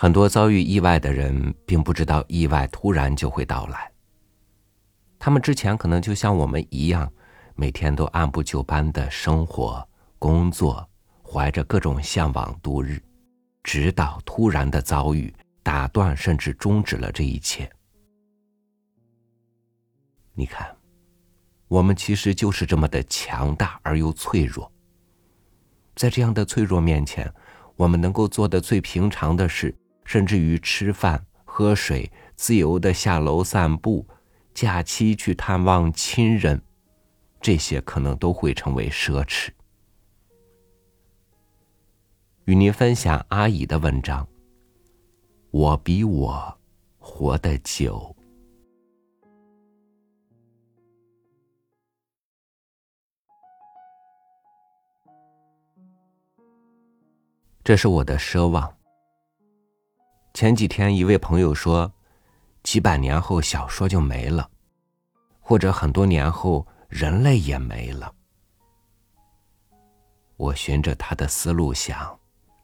很多遭遇意外的人，并不知道意外突然就会到来。他们之前可能就像我们一样，每天都按部就班的生活、工作，怀着各种向往度日，直到突然的遭遇打断甚至终止了这一切。你看，我们其实就是这么的强大而又脆弱。在这样的脆弱面前，我们能够做的最平常的事，甚至于吃饭、喝水、自由的下楼散步、假期去探望亲人，这些可能都会成为奢侈。与您分享阿姨的文章。我比我活得久。这是我的奢望。前几天，一位朋友说，几百年后小说就没了，或者很多年后人类也没了。我循着他的思路想，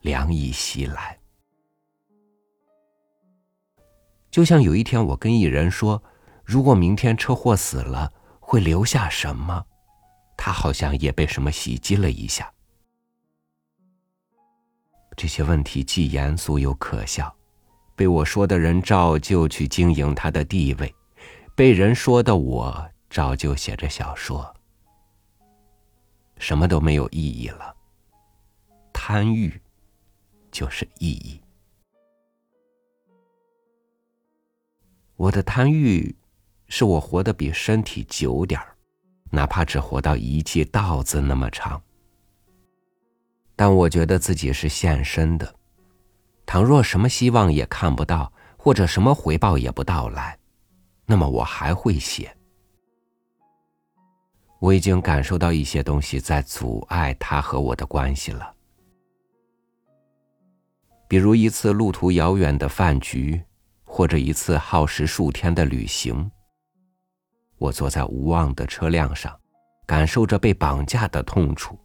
凉意袭来。就像有一天，我跟一人说，如果明天车祸死了，会留下什么？他好像也被什么袭击了一下。这些问题既严肃又可笑，被我说的人照旧去经营他的地位，被人说的我照旧写着小说，什么都没有意义了。贪欲，就是意义。我的贪欲，是我活得比身体久点儿，哪怕只活到一季稻子那么长。但我觉得自己是现身的，倘若什么希望也看不到，或者什么回报也不到来，那么我还会写。我已经感受到一些东西在阻碍他和我的关系了，比如一次路途遥远的饭局，或者一次耗时数天的旅行。我坐在无望的车辆上，感受着被绑架的痛楚。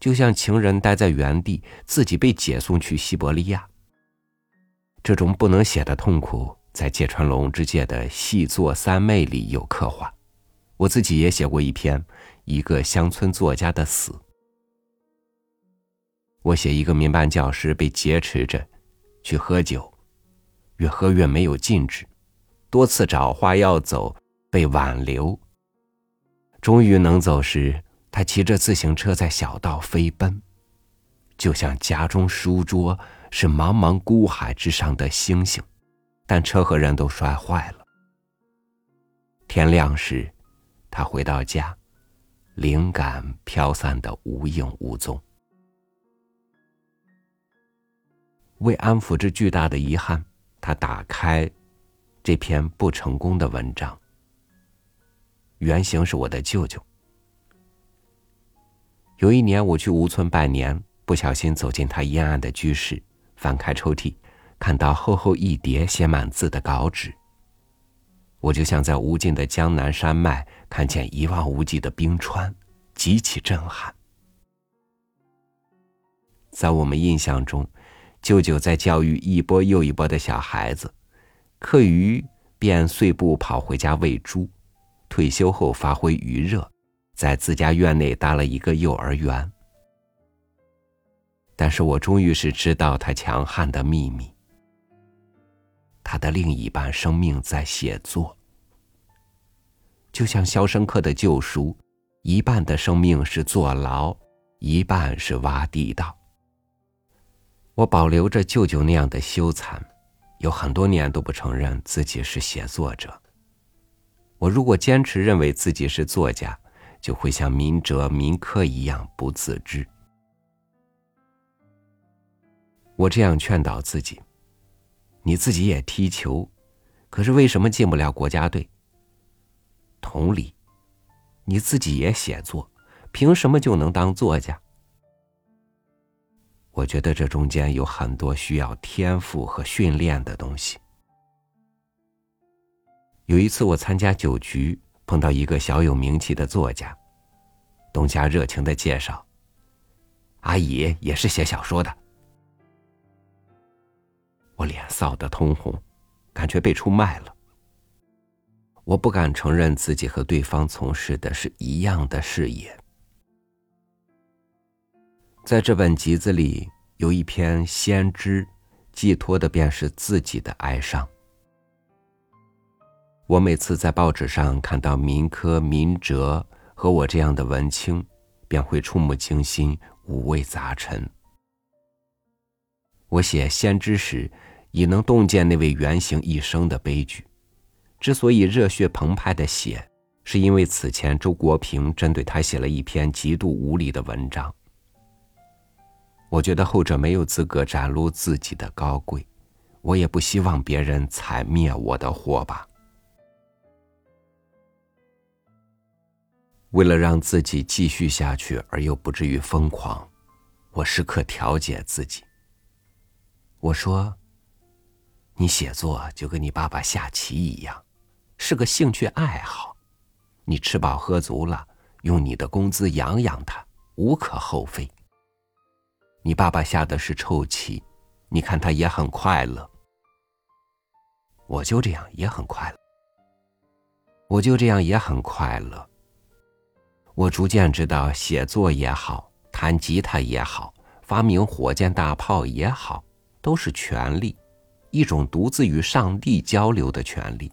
就像情人待在原地，自己被解送去西伯利亚。这种不能写的痛苦，在芥川龙之介的《细作三昧》里有刻画。我自己也写过一篇《一个乡村作家的死》。我写一个民办教师被劫持着去喝酒，越喝越没有禁止，多次找话要走，被挽留。终于能走时。他骑着自行车在小道飞奔，就像家中书桌是茫茫孤海之上的星星，但车和人都摔坏了。天亮时，他回到家，灵感飘散的无影无踪。为安抚这巨大的遗憾，他打开这篇不成功的文章。原型是我的舅舅。有一年，我去吴村拜年，不小心走进他阴暗的居室，翻开抽屉，看到厚厚一叠写满字的稿纸。我就像在无尽的江南山脉看见一望无际的冰川，极其震撼。在我们印象中，舅舅在教育一波又一波的小孩子，课余便碎步跑回家喂猪，退休后发挥余热。在自家院内搭了一个幼儿园，但是我终于是知道他强悍的秘密。他的另一半生命在写作，就像《肖申克的救赎》，一半的生命是坐牢，一半是挖地道。我保留着舅舅那样的羞惭，有很多年都不承认自己是写作者。我如果坚持认为自己是作家，就会像民哲、民科一样不自知。我这样劝导自己：你自己也踢球，可是为什么进不了国家队？同理，你自己也写作，凭什么就能当作家？我觉得这中间有很多需要天赋和训练的东西。有一次，我参加酒局。碰到一个小有名气的作家，东家热情的介绍：“阿姨也是写小说的。”我脸臊得通红，感觉被出卖了。我不敢承认自己和对方从事的是一样的事业。在这本集子里，有一篇先知，寄托的便是自己的哀伤。我每次在报纸上看到民科、民哲和我这样的文青，便会触目惊心、五味杂陈。我写先知时，已能洞见那位原型一生的悲剧。之所以热血澎湃的写，是因为此前周国平针对他写了一篇极度无理的文章。我觉得后者没有资格展露自己的高贵，我也不希望别人踩灭我的火把。为了让自己继续下去而又不至于疯狂，我时刻调节自己。我说：“你写作就跟你爸爸下棋一样，是个兴趣爱好。你吃饱喝足了，用你的工资养养他，无可厚非。你爸爸下的是臭棋，你看他也很快乐。我就这样也很快乐，我就这样也很快乐。我逐渐知道，写作也好，弹吉他也好，发明火箭大炮也好。”都是权利，一种独自与上帝交流的权利。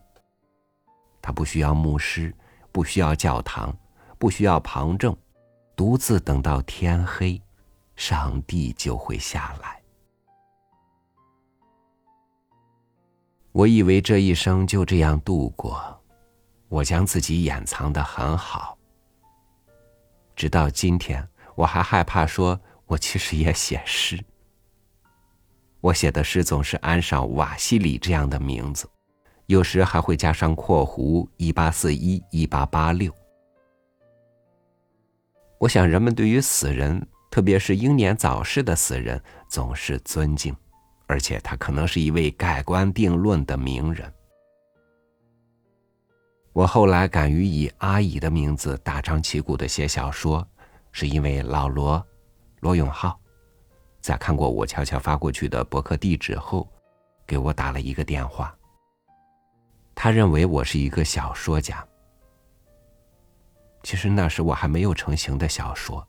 他不需要牧师，不需要教堂，不需要旁证，独自等到天黑，上帝就会下来。我以为这一生就这样度过，我将自己掩藏的很好。直到今天，我还害怕说，我其实也写诗。我写的诗总是安上瓦西里这样的名字，有时还会加上括弧一八四一一八八六。我想人们对于死人，特别是英年早逝的死人，总是尊敬，而且他可能是一位盖棺定论的名人。我后来敢于以阿姨的名字大张旗鼓的写小说，是因为老罗，罗永浩。在看过我悄悄发过去的博客地址后，给我打了一个电话。他认为我是一个小说家。其实那时我还没有成型的小说。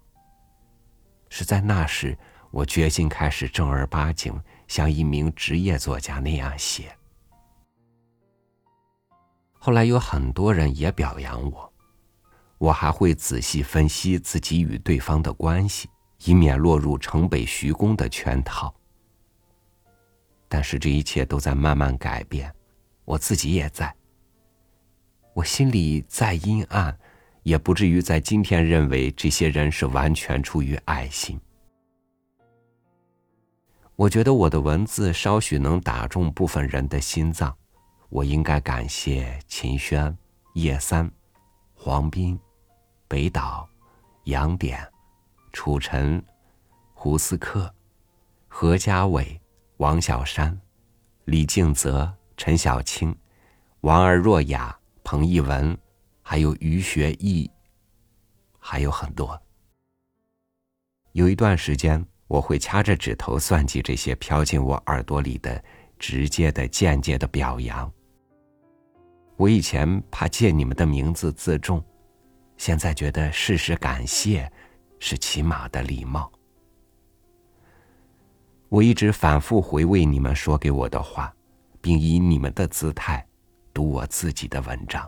是在那时，我决心开始正儿八经像一名职业作家那样写。后来有很多人也表扬我，我还会仔细分析自己与对方的关系。以免落入城北徐公的圈套。但是这一切都在慢慢改变，我自己也在。我心里再阴暗，也不至于在今天认为这些人是完全出于爱心。我觉得我的文字稍许能打中部分人的心脏，我应该感谢秦轩、叶三、黄斌、北岛、杨典。楚尘、胡思克、何家伟、王小山、李敬泽、陈小青、王儿若雅、彭一文，还有于学义，还有很多。有一段时间，我会掐着指头算计这些飘进我耳朵里的直接的、间接的表扬。我以前怕借你们的名字自重，现在觉得事事感谢。是起码的礼貌。我一直反复回味你们说给我的话，并以你们的姿态读我自己的文章。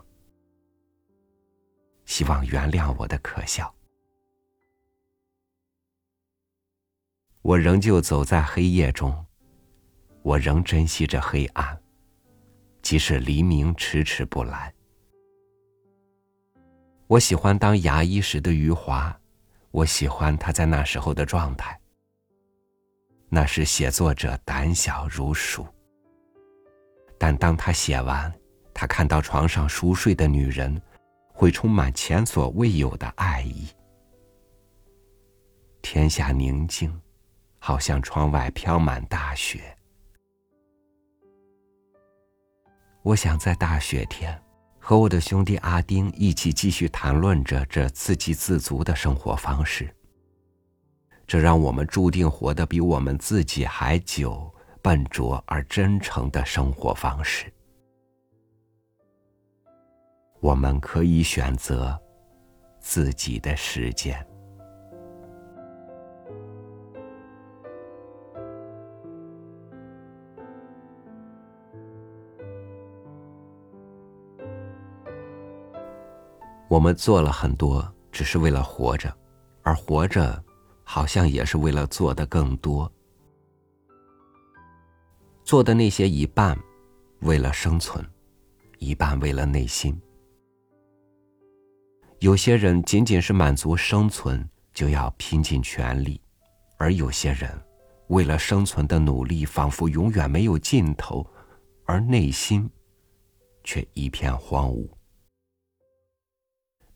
希望原谅我的可笑。我仍旧走在黑夜中，我仍珍惜着黑暗，即使黎明迟迟不来。我喜欢当牙医时的余华。我喜欢他在那时候的状态。那时写作者胆小如鼠，但当他写完，他看到床上熟睡的女人，会充满前所未有的爱意。天下宁静，好像窗外飘满大雪。我想在大雪天。和我的兄弟阿丁一起继续谈论着这自给自足的生活方式。这让我们注定活得比我们自己还久，笨拙而真诚的生活方式。我们可以选择自己的时间。我们做了很多，只是为了活着，而活着，好像也是为了做的更多。做的那些一半，为了生存，一半为了内心。有些人仅仅是满足生存，就要拼尽全力；而有些人，为了生存的努力，仿佛永远没有尽头，而内心，却一片荒芜。